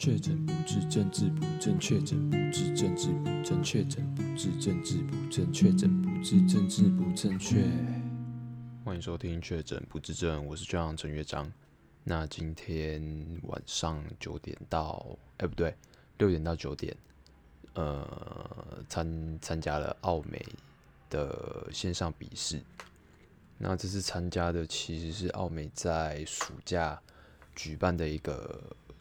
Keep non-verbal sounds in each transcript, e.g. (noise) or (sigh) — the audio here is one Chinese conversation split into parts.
确诊不治，政治不正确；确诊不治，政治不正确；确诊不治，政治不正确；确诊不治，政治不正确。欢迎收听《确诊不治症》，我是 John 陈乐章。那今天晚上九点到，哎，不对，六点到九点，呃，参参加了奥美的线上笔试。那这次参加的其实是奥美在暑假举办的一个。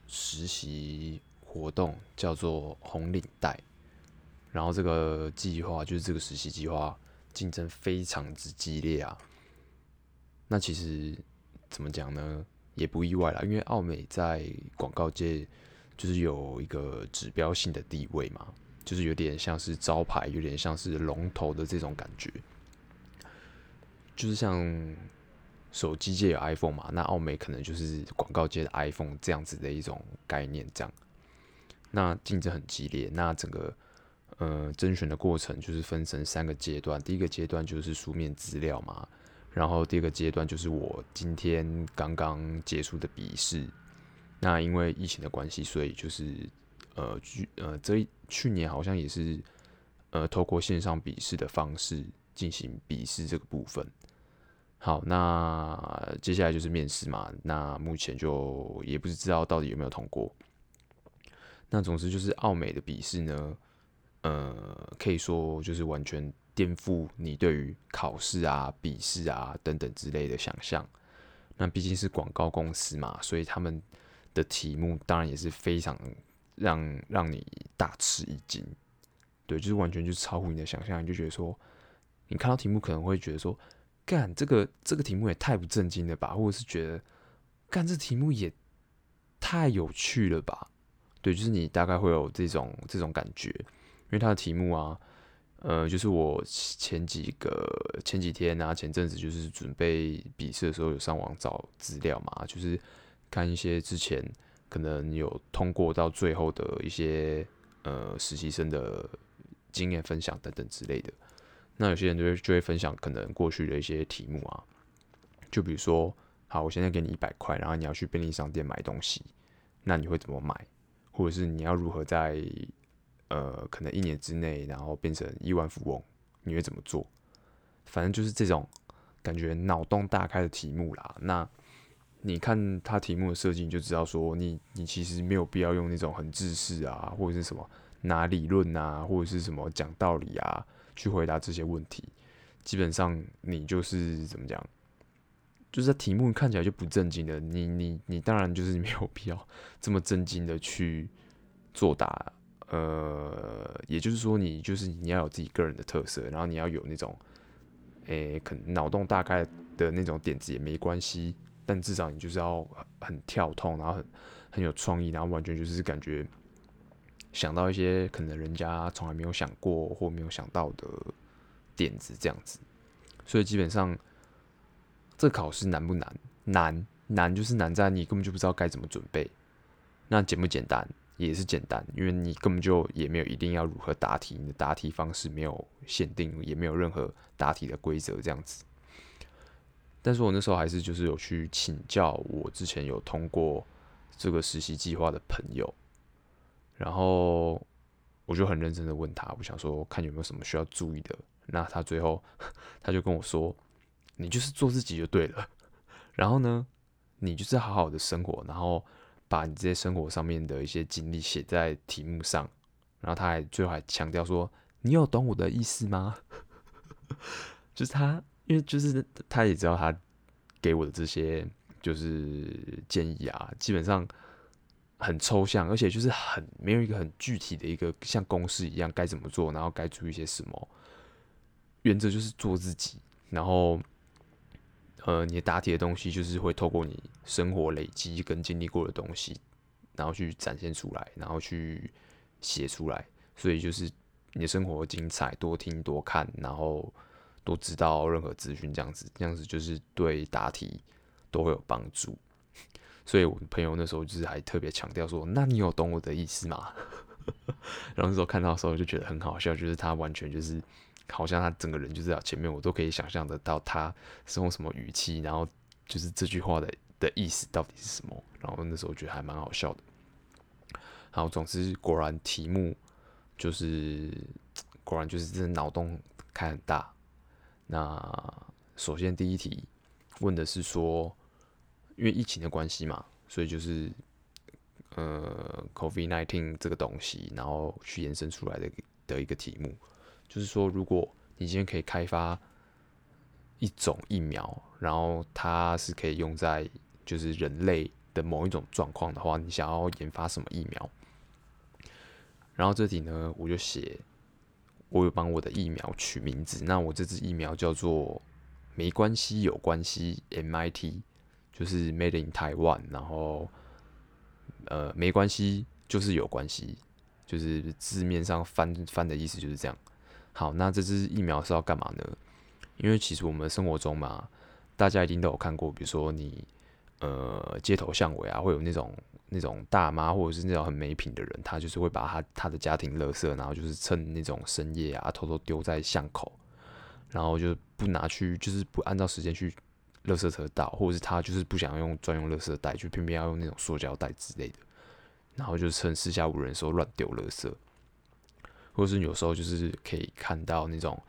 实习活动叫做红领带，然后这个计划就是这个实习计划竞争非常之激烈啊。那其实怎么讲呢？也不意外啦，因为奥美在广告界就是有一个指标性的地位嘛，就是有点像是招牌，有点像是龙头的这种感觉，就是像。手机界有 iPhone 嘛？那奥美可能就是广告界的 iPhone 这样子的一种概念，这样。那竞争很激烈，那整个呃甄选的过程就是分成三个阶段。第一个阶段就是书面资料嘛，然后第二个阶段就是我今天刚刚结束的笔试。那因为疫情的关系，所以就是呃去呃这去年好像也是呃透过线上笔试的方式进行笔试这个部分。好，那接下来就是面试嘛。那目前就也不是知道到底有没有通过。那总之就是奥美的笔试呢，呃，可以说就是完全颠覆你对于考试啊、笔试啊等等之类的想象。那毕竟是广告公司嘛，所以他们的题目当然也是非常让让你大吃一惊。对，就是完全就是超乎你的想象，你就觉得说，你看到题目可能会觉得说。干这个这个题目也太不正经了吧，或者是觉得干这题目也太有趣了吧？对，就是你大概会有这种这种感觉，因为它的题目啊，呃，就是我前几个前几天啊，前阵子就是准备笔试的时候有上网找资料嘛，就是看一些之前可能有通过到最后的一些呃实习生的经验分享等等之类的。那有些人就会就会分享可能过去的一些题目啊，就比如说，好，我现在给你一百块，然后你要去便利商店买东西，那你会怎么买？或者是你要如何在呃可能一年之内，然后变成亿万富翁，你会怎么做？反正就是这种感觉脑洞大开的题目啦。那你看他题目的设计，你就知道说你你其实没有必要用那种很制式啊，或者是什么拿理论啊，或者是什么讲道理啊。去回答这些问题，基本上你就是怎么讲，就是题目看起来就不正经的，你你你当然就是没有必要这么正经的去作答，呃，也就是说你就是你要有自己个人的特色，然后你要有那种，诶、欸，可能脑洞大开的那种点子也没关系，但至少你就是要很跳痛，然后很很有创意，然后完全就是感觉。想到一些可能人家从来没有想过或没有想到的点子，这样子，所以基本上这考试难不难？难，难就是难在你根本就不知道该怎么准备。那简不简单？也是简单，因为你根本就也没有一定要如何答题，你的答题方式没有限定，也没有任何答题的规则这样子。但是我那时候还是就是有去请教我之前有通过这个实习计划的朋友。然后我就很认真的问他，我想说看有没有什么需要注意的。那他最后他就跟我说：“你就是做自己就对了。然后呢，你就是好好的生活，然后把你这些生活上面的一些经历写在题目上。然后他还最后还强调说：你有懂我的意思吗？(laughs) 就是他，因为就是他也知道他给我的这些就是建议啊，基本上。”很抽象，而且就是很没有一个很具体的一个像公式一样该怎么做，然后该注意些什么。原则就是做自己，然后呃，你答题的东西就是会透过你生活累积跟经历过的东西，然后去展现出来，然后去写出来。所以就是你的生活精彩，多听多看，然后多知道任何资讯，这样子，这样子就是对答题都会有帮助。所以，我朋友那时候就是还特别强调说：“那你有懂我的意思吗？” (laughs) 然后那时候看到的时候就觉得很好笑，就是他完全就是好像他整个人就是在前面，我都可以想象得到他是用什么语气，然后就是这句话的的意思到底是什么。然后那时候觉得还蛮好笑的。好，总之果然题目就是果然就是真的脑洞开很大。那首先第一题问的是说，因为疫情的关系嘛，所以就是呃，COVID-19 这个东西，然后去延伸出来的的一个题目，就是说，如果你今天可以开发一种疫苗，然后它是可以用在就是人类的某一种状况的话，你想要研发什么疫苗？然后这题呢，我就写，我有帮我的疫苗取名字。那我这支疫苗叫做“没关系，有关系 ”，MIT，就是 Made in Taiwan。然后，呃，没关系就是有关系，就是字面上翻翻的意思就是这样。好，那这支疫苗是要干嘛呢？因为其实我们生活中嘛，大家一定都有看过，比如说你呃街头巷尾啊，会有那种那种大妈或者是那种很没品的人，他就是会把他他的家庭垃圾，然后就是趁那种深夜啊，偷偷丢在巷口，然后就不拿去，就是不按照时间去垃圾车道，或者是他就是不想用专用垃圾袋，就偏偏要用那种塑胶袋之类的，然后就趁四下无人的时候乱丢垃圾，或者是有时候就是可以看到那种。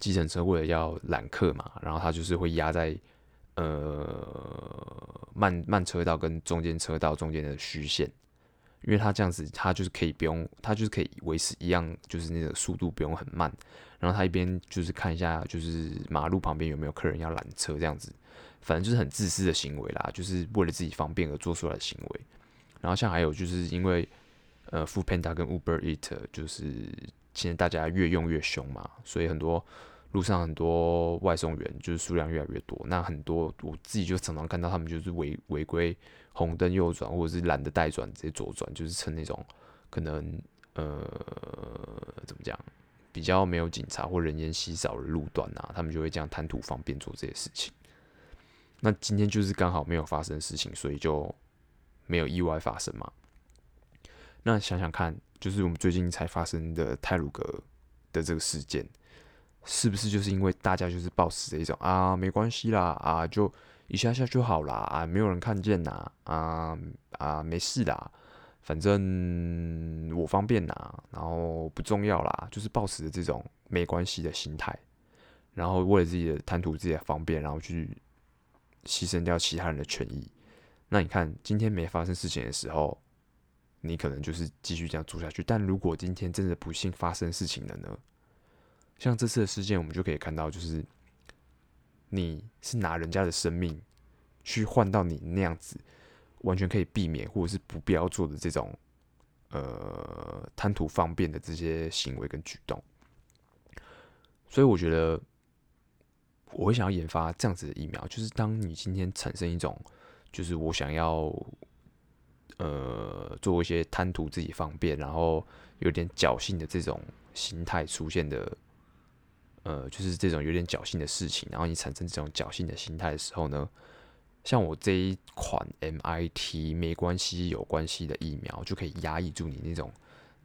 计程车为了要揽客嘛，然后他就是会压在呃慢慢车道跟中间车道中间的虚线，因为他这样子，他就是可以不用，他就是可以维持一样，就是那个速度不用很慢。然后他一边就是看一下，就是马路旁边有没有客人要拦车这样子，反正就是很自私的行为啦，就是为了自己方便而做出来的行为。然后像还有就是因为呃，Foodpanda 跟 Uber Eat 就是。现在大家越用越凶嘛，所以很多路上很多外送员就是数量越来越多。那很多我自己就常常看到他们就是违违规红灯右转，或者是懒得带转直接左转，就是趁那种可能呃怎么讲比较没有警察或人烟稀少的路段啊，他们就会这样贪图方便做这些事情。那今天就是刚好没有发生事情，所以就没有意外发生嘛。那想想看。就是我们最近才发生的泰鲁阁的这个事件，是不是就是因为大家就是抱持着一种啊没关系啦啊就一下下就好啦啊没有人看见呐啊啊没事啦，反正我方便呐，然后不重要啦，就是抱持着这种没关系的心态，然后为了自己的贪图自己的方便，然后去牺牲掉其他人的权益。那你看今天没发生事情的时候。你可能就是继续这样做下去，但如果今天真的不幸发生事情了呢？像这次的事件，我们就可以看到，就是你是拿人家的生命去换到你那样子，完全可以避免或者是不必要做的这种呃贪图方便的这些行为跟举动。所以我觉得我会想要研发这样子的疫苗，就是当你今天产生一种，就是我想要。呃，做一些贪图自己方便，然后有点侥幸的这种心态出现的，呃，就是这种有点侥幸的事情，然后你产生这种侥幸的心态的时候呢，像我这一款 MIT 没关系有关系的疫苗，就可以压抑住你那种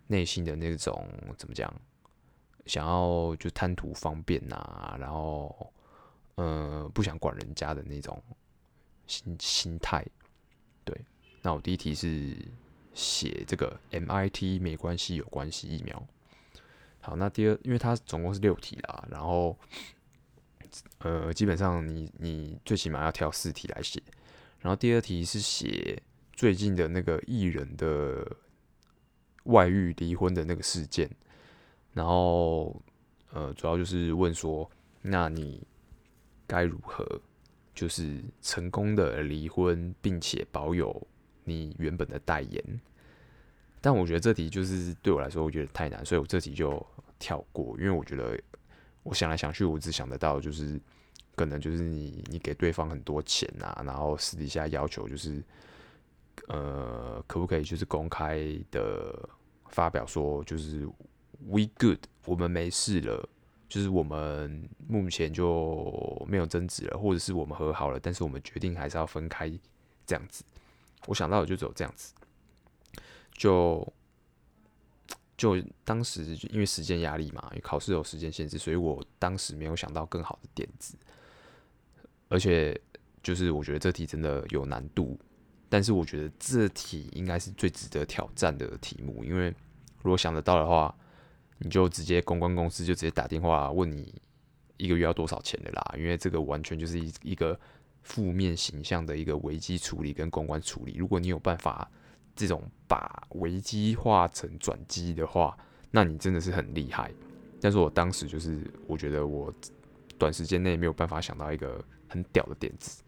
内心的那种怎么讲，想要就贪图方便呐、啊，然后呃不想管人家的那种心心态，对。那我第一题是写这个 MIT 没关系有关系疫苗。好，那第二，因为它总共是六题啦，然后呃，基本上你你最起码要挑四题来写。然后第二题是写最近的那个艺人的外遇离婚的那个事件。然后呃，主要就是问说，那你该如何就是成功的离婚，并且保有。你原本的代言，但我觉得这题就是对我来说，我觉得太难，所以我这题就跳过。因为我觉得，我想来想去，我只想得到就是，可能就是你你给对方很多钱啊，然后私底下要求就是，呃，可不可以就是公开的发表说，就是 we good，我们没事了，就是我们目前就没有争执了，或者是我们和好了，但是我们决定还是要分开这样子。我想到的就只有这样子，就就当时因为时间压力嘛，因为考试有时间限制，所以我当时没有想到更好的点子，而且就是我觉得这题真的有难度，但是我觉得这题应该是最值得挑战的题目，因为如果想得到的话，你就直接公关公司就直接打电话问你一个月要多少钱的啦，因为这个完全就是一一个负面形象的一个危机处理跟公关处理。如果你有办法这种把危机化成转机的话，那你真的是很厉害。但是我当时就是我觉得我短时间内没有办法想到一个很屌的点子。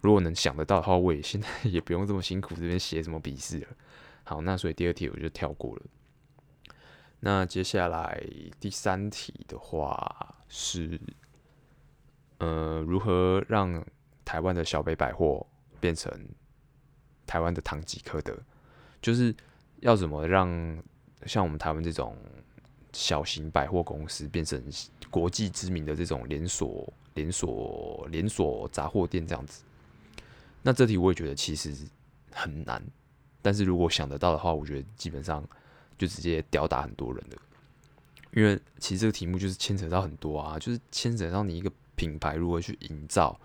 如果能想得到的话，我也现在也不用这么辛苦这边写什么笔试了。好，那所以第二题我就跳过了。那接下来第三题的话是，呃，如何让台湾的小北百货变成台湾的唐吉诃德？就是要怎么让像我们台湾这种小型百货公司变成国际知名的这种连锁、连锁、连锁杂货店这样子？那这题我也觉得其实很难，但是如果想得到的话，我觉得基本上就直接吊打很多人了。因为其实这个题目就是牵扯到很多啊，就是牵扯到你一个品牌如何去营造，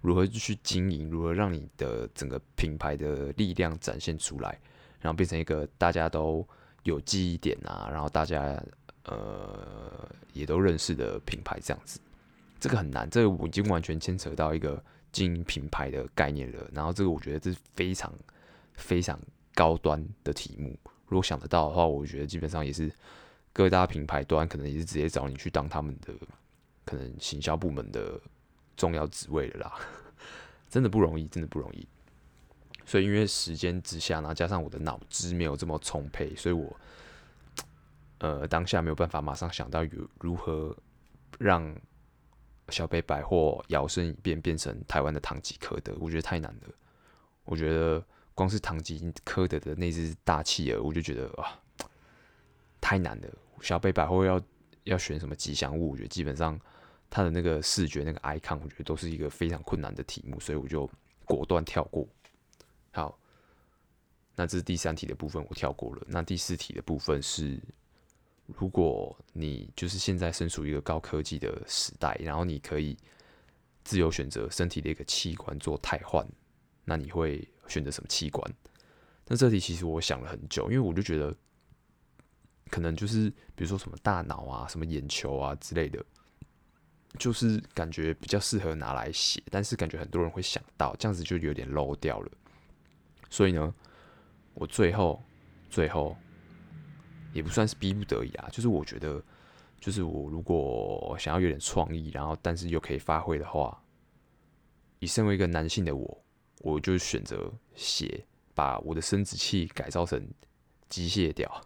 如何去经营，如何让你的整个品牌的力量展现出来，然后变成一个大家都有记忆点啊，然后大家呃也都认识的品牌这样子，这个很难，这个我已经完全牵扯到一个。经营品牌的概念了，然后这个我觉得这是非常非常高端的题目。如果想得到的话，我觉得基本上也是各大品牌端可能也是直接找你去当他们的可能行销部门的重要职位了啦。(laughs) 真的不容易，真的不容易。所以因为时间之下，然后加上我的脑子没有这么充沛，所以我呃当下没有办法马上想到有如何让。小北百货摇身一变变成台湾的唐吉诃德，我觉得太难了。我觉得光是唐吉诃德的那只大企鹅，我就觉得啊，太难了。小北百货要要选什么吉祥物，我觉得基本上它的那个视觉那个 icon，我觉得都是一个非常困难的题目，所以我就果断跳过。好，那这是第三题的部分，我跳过了。那第四题的部分是。如果你就是现在身处一个高科技的时代，然后你可以自由选择身体的一个器官做替换，那你会选择什么器官？那这题其实我想了很久，因为我就觉得可能就是比如说什么大脑啊、什么眼球啊之类的，就是感觉比较适合拿来写，但是感觉很多人会想到这样子就有点 low 掉了。所以呢，我最后最后。也不算是逼不得已啊，就是我觉得，就是我如果想要有点创意，然后但是又可以发挥的话，以身为一个男性的我，我就选择写把我的生殖器改造成机械屌。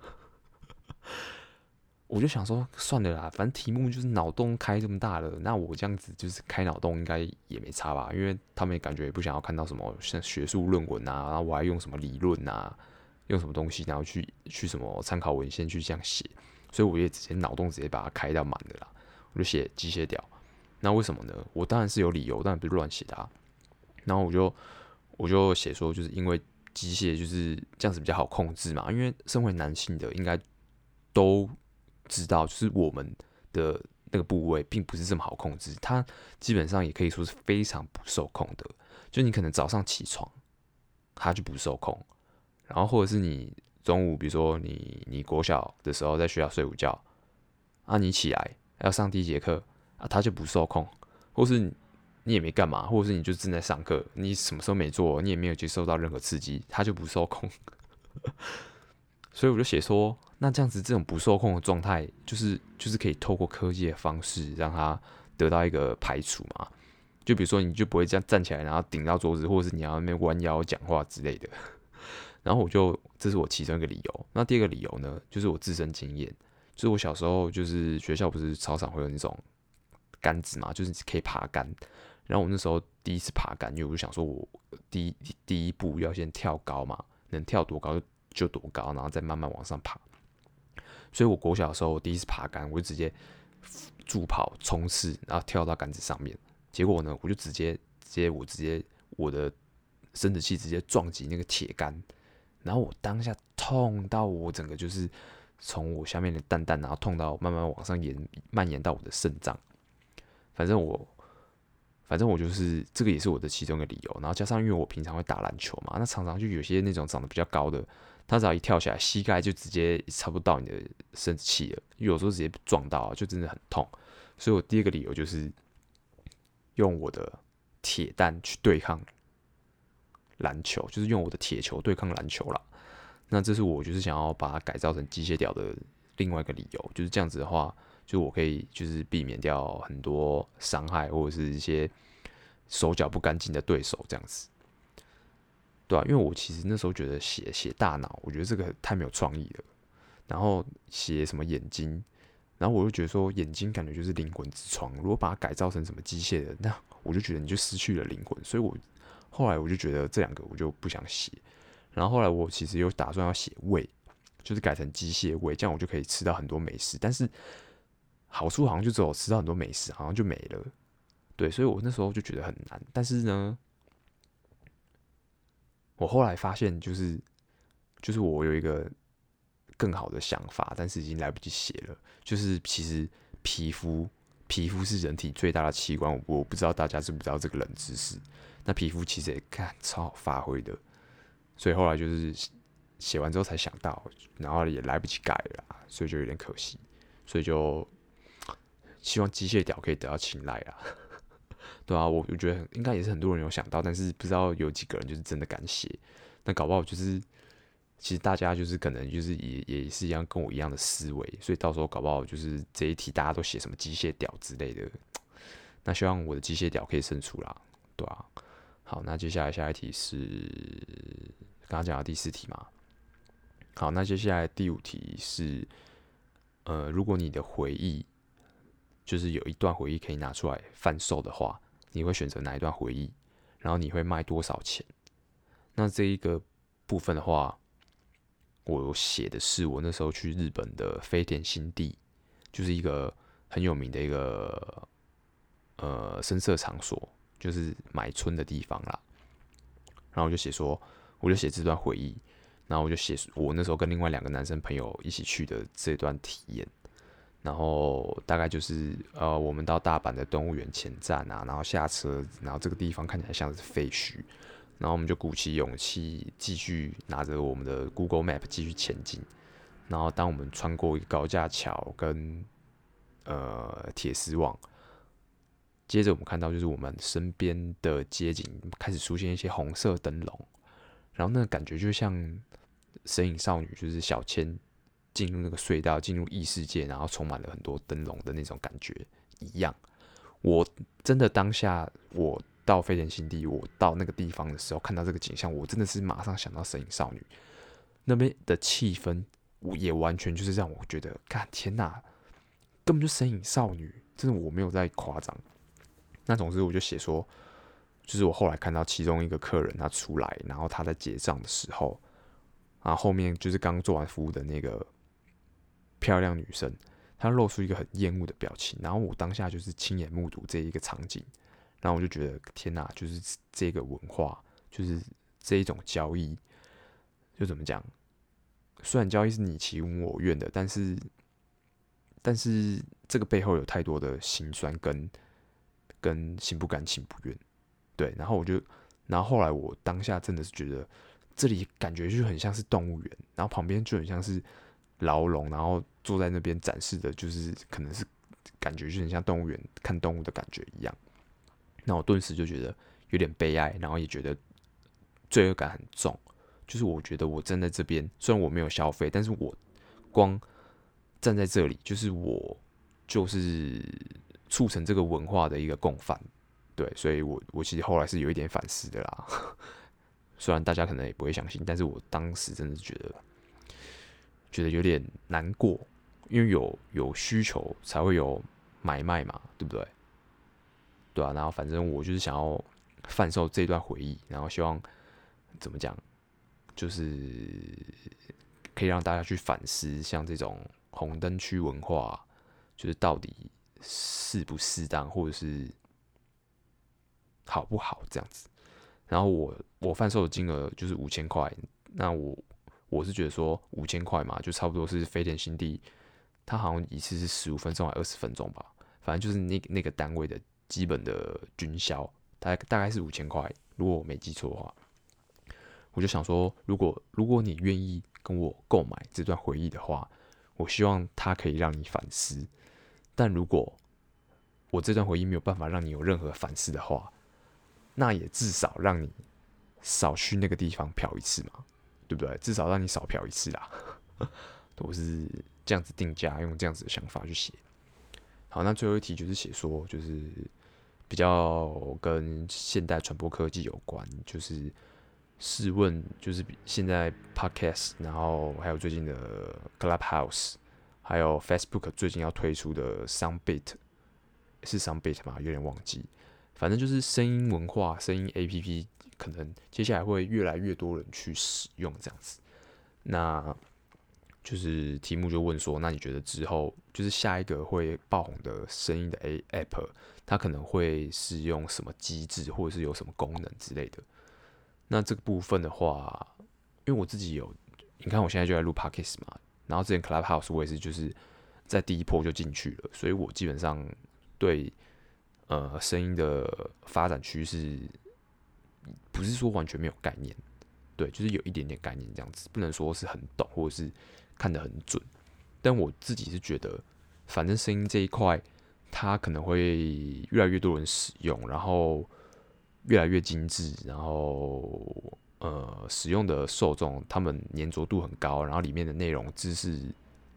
我就想说，算了啦，反正题目就是脑洞开这么大了，那我这样子就是开脑洞应该也没差吧？因为他们也感觉也不想要看到什么像学术论文啊，然后我还用什么理论啊。用什么东西，然后去去什么参考文献去这样写，所以我也直接脑洞直接把它开到满的啦。我就写机械掉，那为什么呢？我当然是有理由，当然不是乱写的啊。然后我就我就写说，就是因为机械就是这样子比较好控制嘛。因为身为男性的应该都知道，就是我们的那个部位并不是这么好控制，它基本上也可以说是非常不受控的。就你可能早上起床，它就不受控。然后，或者是你中午，比如说你你国小的时候在学校睡午觉，啊，你起来要上第一节课啊，它就不受控，或是你也没干嘛，或者是你就正在上课，你什么时候没做，你也没有接受到任何刺激，它就不受控。所以我就写说，那这样子这种不受控的状态，就是就是可以透过科技的方式让它得到一个排除嘛。就比如说，你就不会这样站起来，然后顶到桌子，或者是你要那边弯腰讲话之类的。(laughs) 然后我就，这是我其中一个理由。那第二个理由呢，就是我自身经验，就是我小时候就是学校不是操场会有那种杆子嘛，就是可以爬杆。然后我那时候第一次爬杆，因为我就想说我第一第一步要先跳高嘛，能跳多高就多高，然后再慢慢往上爬。所以我国小的时候，我第一次爬杆，我就直接助跑冲刺，然后跳到杆子上面。结果呢，我就直接直接我直接我的生殖器直接撞击那个铁杆。然后我当下痛到我整个就是从我下面的蛋蛋，然后痛到慢慢往上延，蔓延到我的肾脏。反正我反正我就是这个也是我的其中一个理由。然后加上因为我平常会打篮球嘛，那常常就有些那种长得比较高的，他只要一跳起来，膝盖就直接差不多到你的生殖器了，有时候直接撞到就真的很痛。所以我第二个理由就是用我的铁蛋去对抗篮球，就是用我的铁球对抗篮球啦。那这是我就是想要把它改造成机械屌的另外一个理由，就是这样子的话，就我可以就是避免掉很多伤害或者是一些手脚不干净的对手这样子，对啊，因为我其实那时候觉得写写大脑，我觉得这个太没有创意了。然后写什么眼睛，然后我就觉得说眼睛感觉就是灵魂之窗，如果把它改造成什么机械的，那我就觉得你就失去了灵魂。所以我后来我就觉得这两个我就不想写。然后后来我其实又打算要写胃，就是改成机械胃，这样我就可以吃到很多美食。但是好处好像就只有吃到很多美食，好像就没了。对，所以我那时候就觉得很难。但是呢，我后来发现，就是就是我有一个更好的想法，但是已经来不及写了。就是其实皮肤，皮肤是人体最大的器官。我不知道大家知不知道这个冷知识。那皮肤其实也看超好发挥的。所以后来就是写完之后才想到，然后也来不及改了，所以就有点可惜。所以就希望机械屌可以得到青睐啊，(laughs) 对啊，我我觉得应该也是很多人有想到，但是不知道有几个人就是真的敢写。那搞不好就是其实大家就是可能就是也也是一样跟我一样的思维，所以到时候搞不好就是这一题大家都写什么机械屌之类的。(tsk) 那希望我的机械屌可以胜出啦，对啊。好，那接下来下一题是刚刚讲的第四题嘛？好，那接下来第五题是，呃，如果你的回忆就是有一段回忆可以拿出来贩售的话，你会选择哪一段回忆？然后你会卖多少钱？那这一个部分的话，我写的是我那时候去日本的飞田新地，就是一个很有名的一个呃声色场所。就是买春的地方啦，然后我就写说，我就写这段回忆，然后我就写我那时候跟另外两个男生朋友一起去的这段体验，然后大概就是呃，我们到大阪的动物园前站啊，然后下车，然后这个地方看起来像是废墟，然后我们就鼓起勇气继续拿着我们的 Google Map 继续前进，然后当我们穿过一个高架桥跟呃铁丝网。接着我们看到，就是我们身边的街景开始出现一些红色灯笼，然后那个感觉就像《神隐少女》，就是小千进入那个隧道，进入异世界，然后充满了很多灯笼的那种感觉一样。我真的当下我到飞天新地，我到那个地方的时候，看到这个景象，我真的是马上想到《神隐少女》那边的气氛，我也完全就是让我觉得，干天哪，根本就《神隐少女》，真的我没有在夸张。那总之我就写说，就是我后来看到其中一个客人他出来，然后他在结账的时候，然后后面就是刚做完服务的那个漂亮女生，她露出一个很厌恶的表情，然后我当下就是亲眼目睹这一个场景，然后我就觉得天哪，就是这个文化，就是这一种交易，就怎么讲？虽然交易是你情我愿的，但是但是这个背后有太多的辛酸跟。跟心不甘情不愿，对，然后我就，然后后来我当下真的是觉得这里感觉就很像是动物园，然后旁边就很像是牢笼，然后坐在那边展示的，就是可能是感觉就很像动物园看动物的感觉一样。那我顿时就觉得有点悲哀，然后也觉得罪恶感很重。就是我觉得我站在这边，虽然我没有消费，但是我光站在这里，就是我就是。促成这个文化的一个共犯，对，所以我我其实后来是有一点反思的啦。(laughs) 虽然大家可能也不会相信，但是我当时真的觉得觉得有点难过，因为有有需求才会有买卖嘛，对不对？对啊，然后反正我就是想要贩售这段回忆，然后希望怎么讲，就是可以让大家去反思，像这种红灯区文化，就是到底。适不适当，或者是好不好这样子？然后我我贩售的金额就是五千块，那我我是觉得说五千块嘛，就差不多是飞天新地，它好像一次是十五分钟还二十分钟吧，反正就是那那个单位的基本的均销，大概大概是五千块，如果我没记错的话。我就想说，如果如果你愿意跟我购买这段回忆的话，我希望它可以让你反思。但如果我这段回忆没有办法让你有任何反思的话，那也至少让你少去那个地方嫖一次嘛，对不对？至少让你少嫖一次啦。(laughs) 我是这样子定价，用这样子的想法去写。好，那最后一题就是写说，就是比较跟现代传播科技有关，就是。试问，就是现在 Podcast，然后还有最近的 Clubhouse，还有 Facebook 最近要推出的 Soundbit，是 Soundbit 吗？有点忘记。反正就是声音文化、声音 APP，可能接下来会越来越多人去使用这样子。那就是题目就问说，那你觉得之后就是下一个会爆红的声音的 A App，它可能会是用什么机制，或者是有什么功能之类的？那这个部分的话，因为我自己有，你看我现在就在录 Podcast 嘛，然后之前 Clubhouse 我也是就是在第一波就进去了，所以我基本上对呃声音的发展趋势不是说完全没有概念，对，就是有一点点概念这样子，不能说是很懂或者是看得很准，但我自己是觉得，反正声音这一块它可能会越来越多人使用，然后。越来越精致，然后呃，使用的受众他们粘着度很高，然后里面的内容知识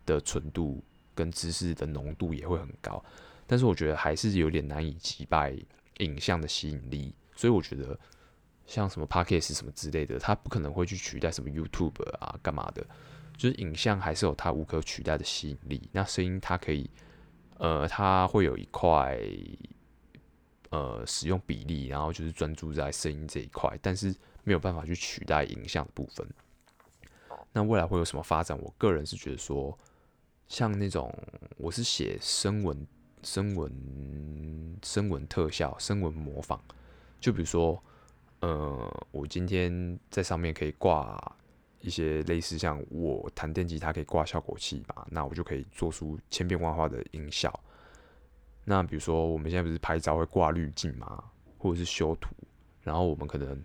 的纯度跟知识的浓度也会很高，但是我觉得还是有点难以击败影像的吸引力，所以我觉得像什么 Podcast 什么之类的，它不可能会去取代什么 YouTube 啊干嘛的，就是影像还是有它无可取代的吸引力，那声音它可以，呃，它会有一块。呃，使用比例，然后就是专注在声音这一块，但是没有办法去取代影像部分。那未来会有什么发展？我个人是觉得说，像那种我是写声纹、声纹、声纹特效、声纹模仿，就比如说，呃，我今天在上面可以挂一些类似像我弹电吉他可以挂效果器吧，那我就可以做出千变万化的音效。那比如说，我们现在不是拍照会挂滤镜吗？或者是修图，然后我们可能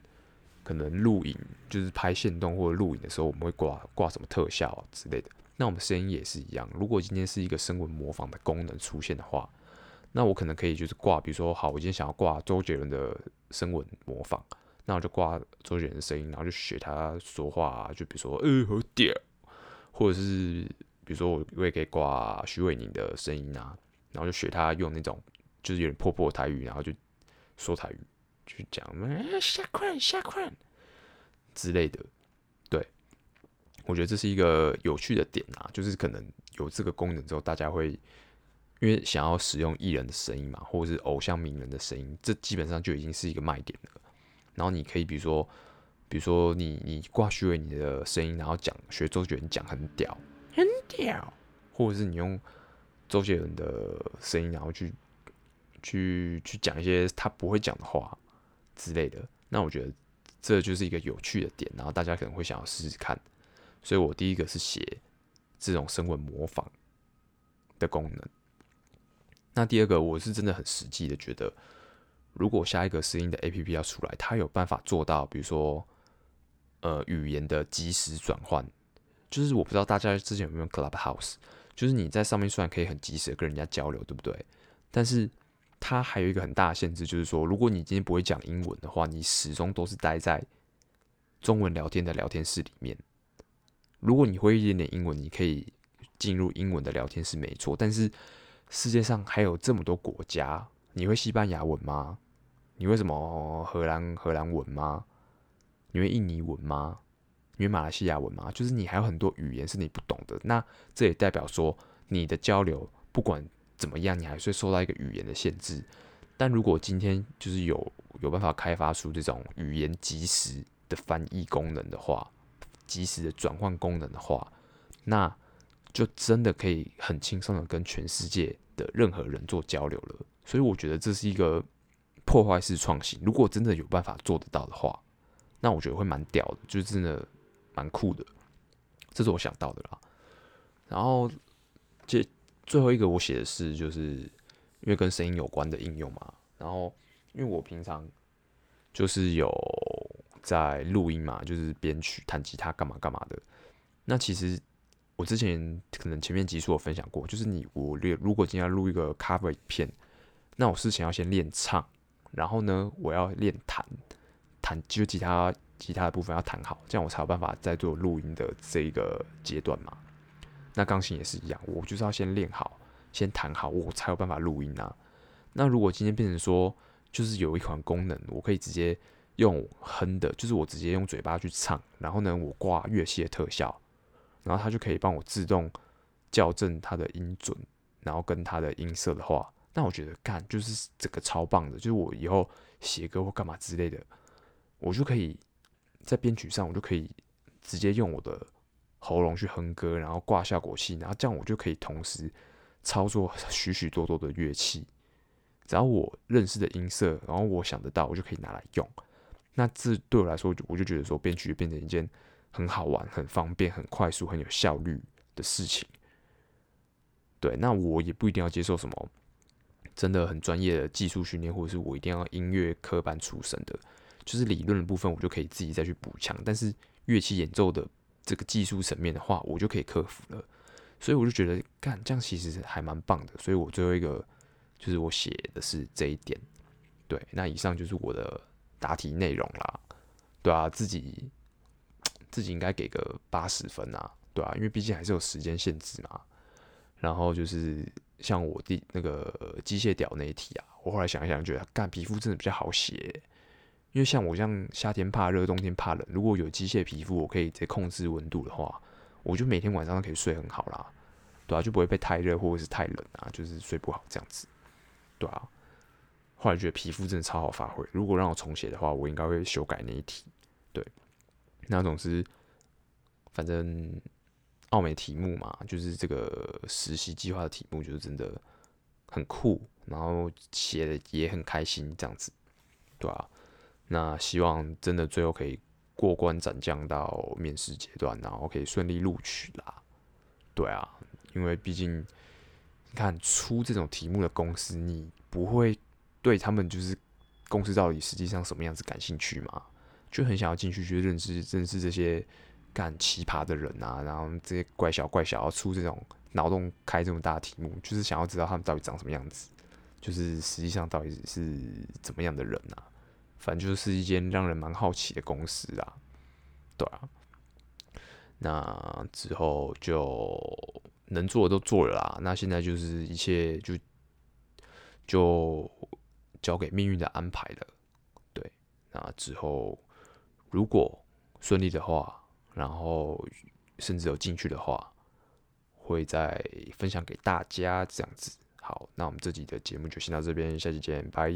可能录影，就是拍线动或者录影的时候，我们会挂挂什么特效之类的。那我们声音也是一样，如果今天是一个声纹模仿的功能出现的话，那我可能可以就是挂，比如说，好，我今天想要挂周杰伦的声纹模仿，那我就挂周杰伦的声音，然后就学他说话，就比如说，呃，好屌，或者是比如说我我也可以挂徐玮宁的声音啊。然后就学他用那种，就是有点破破台语，然后就说台语，去讲下困下困之类的。对，我觉得这是一个有趣的点啊，就是可能有这个功能之后，大家会因为想要使用艺人的声音嘛，或者是偶像名人的声音，这基本上就已经是一个卖点了。然后你可以比如说，比如说你你挂虚伪你的声音，然后讲学周杰伦讲很屌，很屌，或者是你用。周杰伦的声音，然后去去去讲一些他不会讲的话之类的，那我觉得这就是一个有趣的点，然后大家可能会想要试试看。所以我第一个是写这种声纹模仿的功能。那第二个，我是真的很实际的觉得，如果下一个声音的 APP 要出来，它有办法做到，比如说呃语言的即时转换，就是我不知道大家之前有没有 Clubhouse。就是你在上面虽然可以很及时的跟人家交流，对不对？但是它还有一个很大的限制，就是说，如果你今天不会讲英文的话，你始终都是待在中文聊天的聊天室里面。如果你会一点点英文，你可以进入英文的聊天室，没错。但是世界上还有这么多国家，你会西班牙文吗？你会什么荷兰荷兰文吗？你会印尼文吗？你为马来西亚文吗，就是你还有很多语言是你不懂的，那这也代表说你的交流不管怎么样，你还是会受到一个语言的限制。但如果今天就是有有办法开发出这种语言即时的翻译功能的话，即时的转换功能的话，那就真的可以很轻松的跟全世界的任何人做交流了。所以我觉得这是一个破坏式创新。如果真的有办法做得到的话，那我觉得会蛮屌的，就是真的。蛮酷的，这是我想到的啦。然后，这最后一个我写的是，就是因为跟声音有关的应用嘛。然后因为我平常就是有在录音嘛，就是编曲、弹吉他干嘛干嘛的。那其实我之前可能前面集数有分享过，就是你我练如果今天要录一个 cover 影片，那我事前要先练唱，然后呢，我要练弹弹，就吉他吉他的部分要弹好，这样我才有办法再做录音的这一个阶段嘛。那钢琴也是一样，我就是要先练好，先弹好，我才有办法录音啊。那如果今天变成说，就是有一款功能，我可以直接用哼的，就是我直接用嘴巴去唱，然后呢，我挂乐器的特效，然后它就可以帮我自动校正它的音准，然后跟它的音色的话，那我觉得干就是这个超棒的，就是我以后写歌或干嘛之类的，我就可以在编曲上，我就可以直接用我的。喉咙去哼歌，然后挂效果器，然后这样我就可以同时操作许许多多的乐器。只要我认识的音色，然后我想得到，我就可以拿来用。那这对我来说，我就觉得说编曲变成一件很好玩、很方便、很快速、很有效率的事情。对，那我也不一定要接受什么真的很专业的技术训练，或者是我一定要音乐科班出身的，就是理论的部分我就可以自己再去补强。但是乐器演奏的。这个技术层面的话，我就可以克服了，所以我就觉得干这样其实还蛮棒的。所以我最后一个就是我写的是这一点。对，那以上就是我的答题内容啦。对啊，自己自己应该给个八十分啊，对啊，因为毕竟还是有时间限制嘛。然后就是像我第那个机械屌那一题啊，我后来想一想，觉得干皮肤真的比较好写。因为像我这样夏天怕热，冬天怕冷，如果有机械皮肤，我可以直接控制温度的话，我就每天晚上都可以睡很好啦，对啊，就不会被太热或者是太冷啊，就是睡不好这样子，对啊。后来觉得皮肤真的超好发挥，如果让我重写的话，我应该会修改那一题，对。那总之，反正奥美题目嘛，就是这个实习计划的题目，就是真的很酷，然后写的也很开心，这样子，对啊。那希望真的最后可以过关斩将到面试阶段，然后可以顺利录取啦。对啊，因为毕竟你看出这种题目的公司，你不会对他们就是公司到底实际上什么样子感兴趣嘛？就很想要进去去认识认识这些干奇葩的人啊，然后这些怪小怪小要出这种脑洞开这么大题目，就是想要知道他们到底长什么样子，就是实际上到底是怎么样的人啊？反正就是一间让人蛮好奇的公司啊，对啊，那之后就能做的都做了啦，那现在就是一切就就交给命运的安排了，对，那之后如果顺利的话，然后甚至有进去的话，会再分享给大家这样子。好，那我们这集的节目就先到这边，下期见，拜。